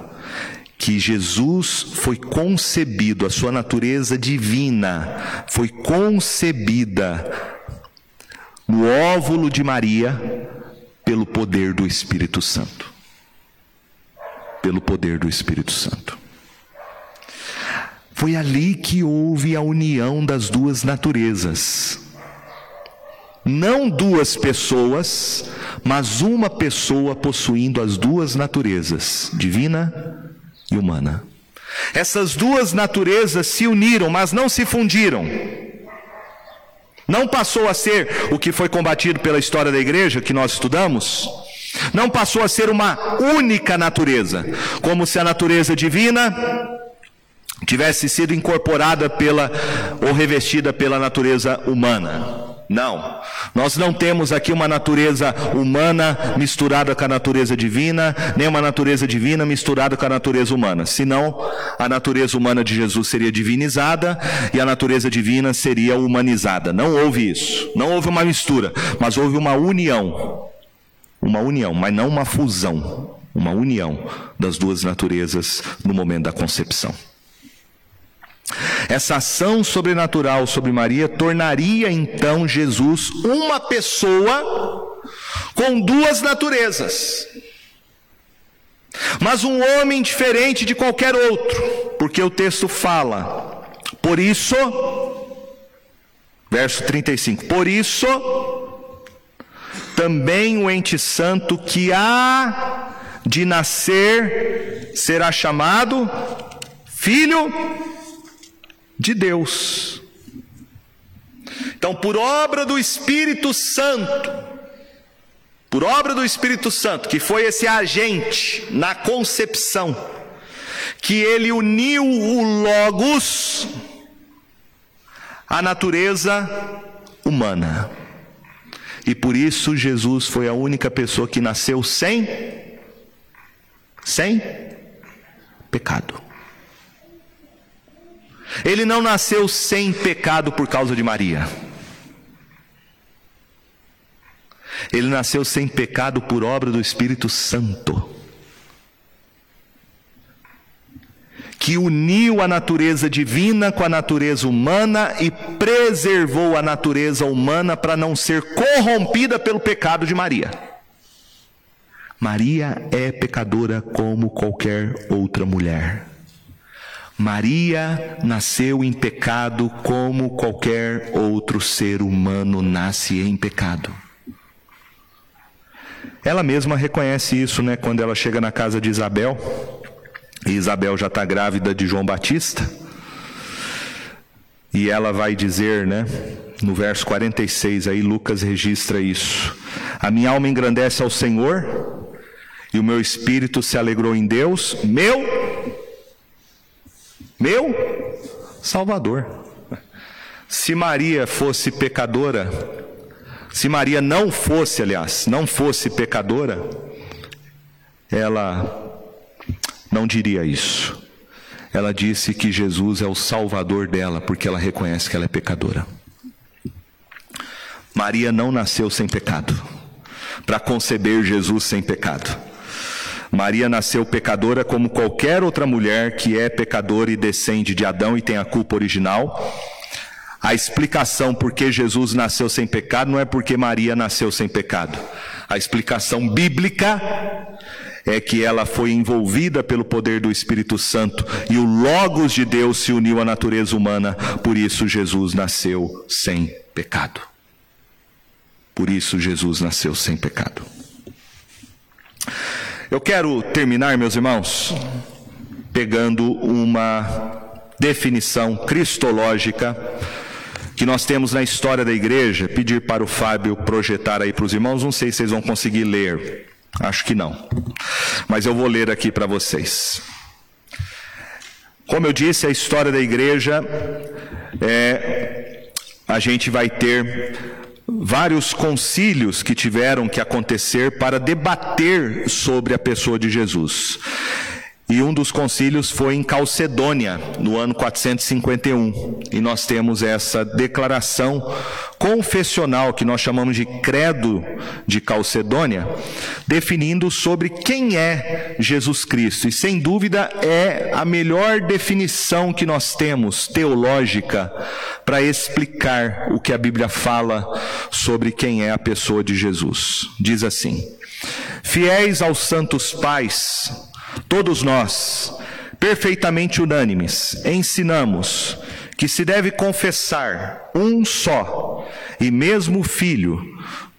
que Jesus foi concebido, a sua natureza divina foi concebida no óvulo de Maria pelo poder do Espírito Santo pelo poder do Espírito Santo. Foi ali que houve a união das duas naturezas. Não duas pessoas, mas uma pessoa possuindo as duas naturezas, divina e humana. Essas duas naturezas se uniram, mas não se fundiram. Não passou a ser o que foi combatido pela história da igreja que nós estudamos, não passou a ser uma única natureza, como se a natureza divina tivesse sido incorporada pela ou revestida pela natureza humana. Não, nós não temos aqui uma natureza humana misturada com a natureza divina, nem uma natureza divina misturada com a natureza humana. Senão, a natureza humana de Jesus seria divinizada e a natureza divina seria humanizada. Não houve isso, não houve uma mistura, mas houve uma união uma união, mas não uma fusão, uma união das duas naturezas no momento da concepção. Essa ação sobrenatural sobre Maria tornaria então Jesus uma pessoa com duas naturezas. Mas um homem diferente de qualquer outro, porque o texto fala. Por isso, verso 35, por isso também o ente santo que há de nascer será chamado Filho de Deus. Então, por obra do Espírito Santo, por obra do Espírito Santo, que foi esse agente na concepção, que ele uniu o Logos à natureza humana. E por isso Jesus foi a única pessoa que nasceu sem sem pecado. Ele não nasceu sem pecado por causa de Maria. Ele nasceu sem pecado por obra do Espírito Santo. Que uniu a natureza divina com a natureza humana e preservou a natureza humana para não ser corrompida pelo pecado de Maria. Maria é pecadora como qualquer outra mulher. Maria nasceu em pecado como qualquer outro ser humano nasce em pecado. Ela mesma reconhece isso, né, quando ela chega na casa de Isabel, e Isabel já está grávida de João Batista, e ela vai dizer, né, no verso 46, aí Lucas registra isso: A minha alma engrandece ao Senhor, e o meu espírito se alegrou em Deus, meu meu Salvador. Se Maria fosse pecadora, se Maria não fosse, aliás, não fosse pecadora, ela não diria isso. Ela disse que Jesus é o Salvador dela, porque ela reconhece que ela é pecadora. Maria não nasceu sem pecado, para conceber Jesus sem pecado. Maria nasceu pecadora como qualquer outra mulher que é pecadora e descende de Adão e tem a culpa original. A explicação por que Jesus nasceu sem pecado não é porque Maria nasceu sem pecado. A explicação bíblica é que ela foi envolvida pelo poder do Espírito Santo e o Logos de Deus se uniu à natureza humana, por isso Jesus nasceu sem pecado. Por isso Jesus nasceu sem pecado. Eu quero terminar, meus irmãos, pegando uma definição cristológica que nós temos na história da igreja, pedir para o Fábio projetar aí para os irmãos, não sei se vocês vão conseguir ler, acho que não, mas eu vou ler aqui para vocês. Como eu disse, a história da igreja é, a gente vai ter vários concílios que tiveram que acontecer para debater sobre a pessoa de Jesus. E um dos concílios foi em Calcedônia, no ano 451. E nós temos essa declaração confessional, que nós chamamos de Credo de Calcedônia, definindo sobre quem é Jesus Cristo. E sem dúvida é a melhor definição que nós temos, teológica, para explicar o que a Bíblia fala sobre quem é a pessoa de Jesus. Diz assim: Fiéis aos santos pais, Todos nós, perfeitamente unânimes, ensinamos que se deve confessar um só e mesmo Filho,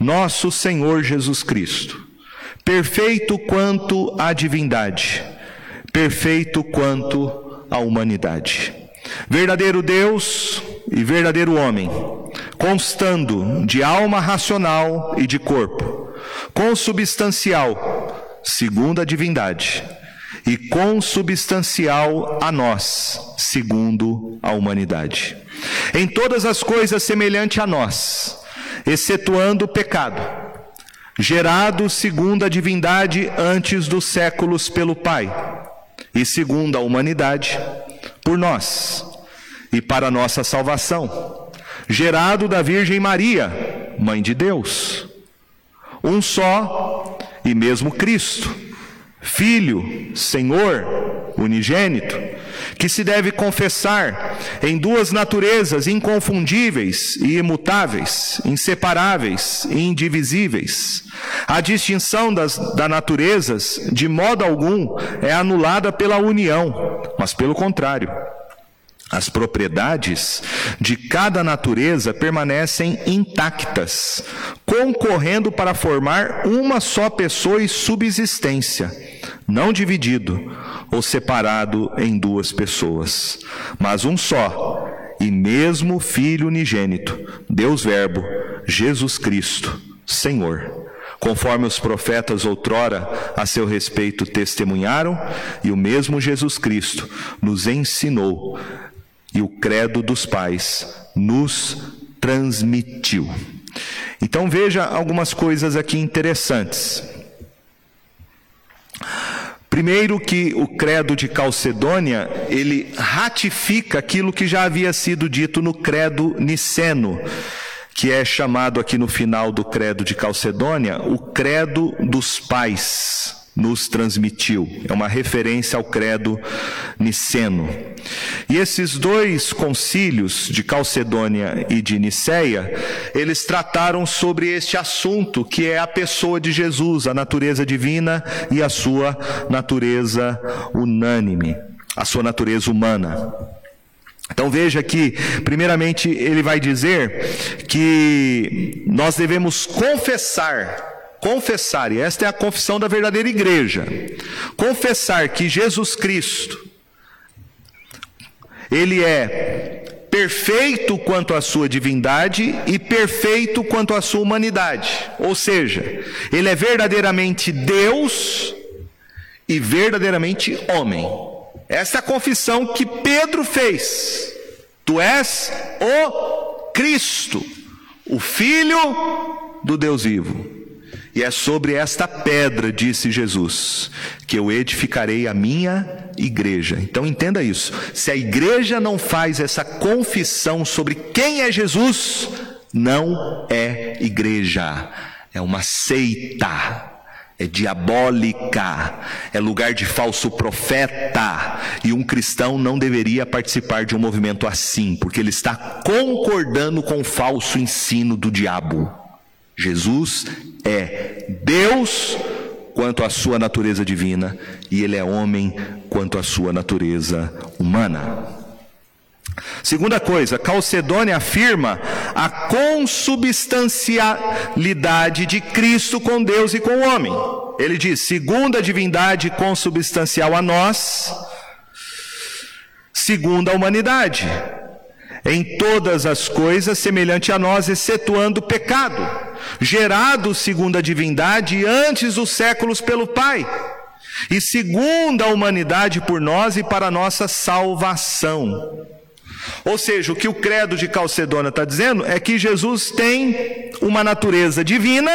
nosso Senhor Jesus Cristo, perfeito quanto à divindade, perfeito quanto à humanidade. Verdadeiro Deus e verdadeiro homem, constando de alma racional e de corpo, consubstancial, segundo a divindade e consubstancial a nós, segundo a humanidade. Em todas as coisas semelhante a nós, excetuando o pecado, gerado segundo a divindade antes dos séculos pelo Pai, e segundo a humanidade, por nós, e para nossa salvação, gerado da Virgem Maria, Mãe de Deus, um só e mesmo Cristo Filho, Senhor, unigênito, que se deve confessar em duas naturezas inconfundíveis e imutáveis, inseparáveis e indivisíveis. A distinção das da naturezas, de modo algum, é anulada pela união, mas pelo contrário. As propriedades de cada natureza permanecem intactas, concorrendo para formar uma só pessoa e subsistência não dividido ou separado em duas pessoas, mas um só, e mesmo Filho unigênito, Deus Verbo, Jesus Cristo, Senhor. Conforme os profetas outrora a seu respeito testemunharam, e o mesmo Jesus Cristo nos ensinou, e o credo dos pais nos transmitiu. Então veja algumas coisas aqui interessantes. Primeiro que o credo de Calcedônia, ele ratifica aquilo que já havia sido dito no credo niceno, que é chamado aqui no final do credo de Calcedônia, o credo dos pais. Nos transmitiu. É uma referência ao credo niceno. E esses dois concílios de Calcedônia e de Niceia, eles trataram sobre este assunto que é a pessoa de Jesus, a natureza divina e a sua natureza unânime, a sua natureza humana. Então veja que, primeiramente, ele vai dizer que nós devemos confessar confessar, e esta é a confissão da verdadeira igreja, confessar que Jesus Cristo, Ele é perfeito quanto à sua divindade e perfeito quanto à sua humanidade. Ou seja, Ele é verdadeiramente Deus e verdadeiramente homem. Essa é a confissão que Pedro fez. Tu és o Cristo, o Filho do Deus vivo. E é sobre esta pedra, disse Jesus, que eu edificarei a minha igreja. Então entenda isso. Se a igreja não faz essa confissão sobre quem é Jesus, não é igreja, é uma seita é diabólica, é lugar de falso profeta, e um cristão não deveria participar de um movimento assim, porque ele está concordando com o falso ensino do diabo. Jesus é Deus quanto à sua natureza divina e ele é homem quanto à sua natureza humana. Segunda coisa, Calcedônia afirma a consubstancialidade de Cristo com Deus e com o homem. Ele diz: segunda divindade consubstancial a nós, segunda a humanidade em todas as coisas semelhante a nós, excetuando o pecado, gerado segundo a divindade antes dos séculos pelo Pai, e segundo a humanidade por nós e para nossa salvação. Ou seja, o que o credo de Calcedônia está dizendo é que Jesus tem uma natureza divina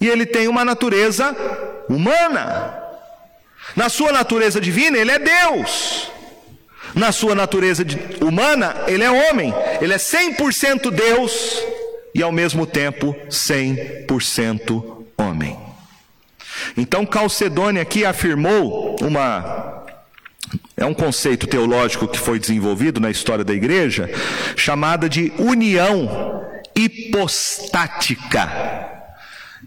e ele tem uma natureza humana. Na sua natureza divina, ele é Deus. Na sua natureza humana, ele é homem, ele é 100% Deus e ao mesmo tempo 100% homem. Então Calcedônia aqui afirmou uma é um conceito teológico que foi desenvolvido na história da igreja, chamada de união hipostática.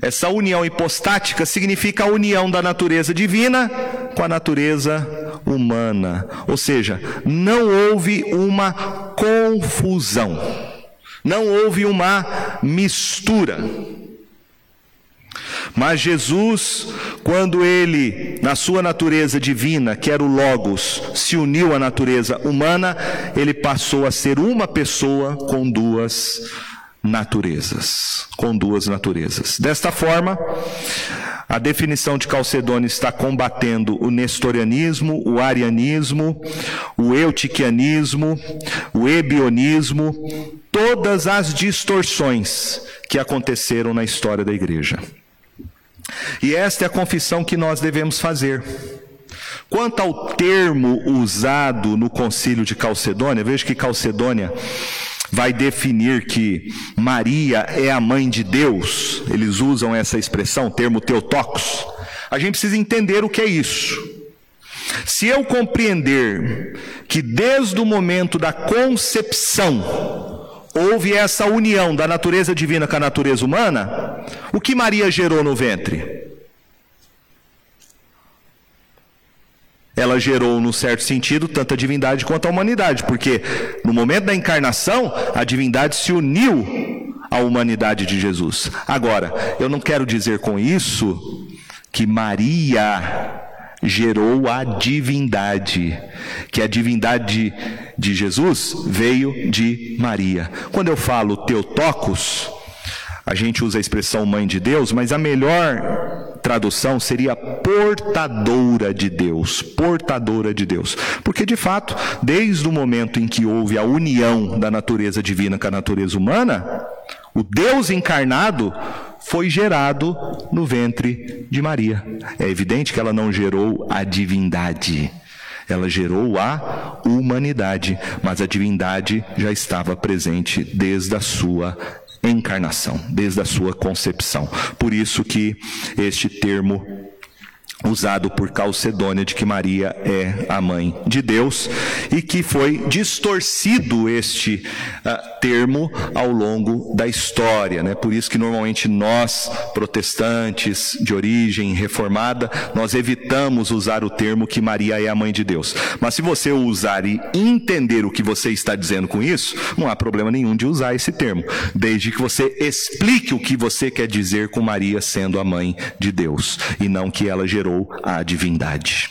Essa união hipostática significa a união da natureza divina com a natureza humana. Ou seja, não houve uma confusão, não houve uma mistura. Mas Jesus, quando ele, na sua natureza divina, que era o Logos, se uniu à natureza humana, ele passou a ser uma pessoa com duas naturezas, com duas naturezas. Desta forma, a definição de Calcedônio está combatendo o nestorianismo, o arianismo, o eutiquianismo, o ebionismo, todas as distorções que aconteceram na história da igreja. E esta é a confissão que nós devemos fazer. Quanto ao termo usado no concílio de Calcedônia, veja que Calcedônia vai definir que Maria é a mãe de Deus, eles usam essa expressão, termo teotocos, a gente precisa entender o que é isso. Se eu compreender que desde o momento da concepção houve essa união da natureza divina com a natureza humana, o que Maria gerou no ventre? Ela gerou, no certo sentido, tanto a divindade quanto a humanidade, porque no momento da encarnação, a divindade se uniu à humanidade de Jesus. Agora, eu não quero dizer com isso que Maria gerou a divindade, que a divindade de Jesus veio de Maria. Quando eu falo Teotocos, a gente usa a expressão mãe de Deus, mas a melhor tradução seria portadora de Deus, portadora de Deus. Porque de fato, desde o momento em que houve a união da natureza divina com a natureza humana, o Deus encarnado foi gerado no ventre de Maria. É evidente que ela não gerou a divindade. Ela gerou a humanidade, mas a divindade já estava presente desde a sua encarnação, desde a sua concepção. Por isso que este termo usado por Calcedônia de que Maria é a mãe de Deus e que foi distorcido este uh, termo ao longo da história, né? Por isso que normalmente nós protestantes de origem reformada nós evitamos usar o termo que Maria é a mãe de Deus. Mas se você usar e entender o que você está dizendo com isso, não há problema nenhum de usar esse termo, desde que você explique o que você quer dizer com Maria sendo a mãe de Deus e não que ela gerou a divindade.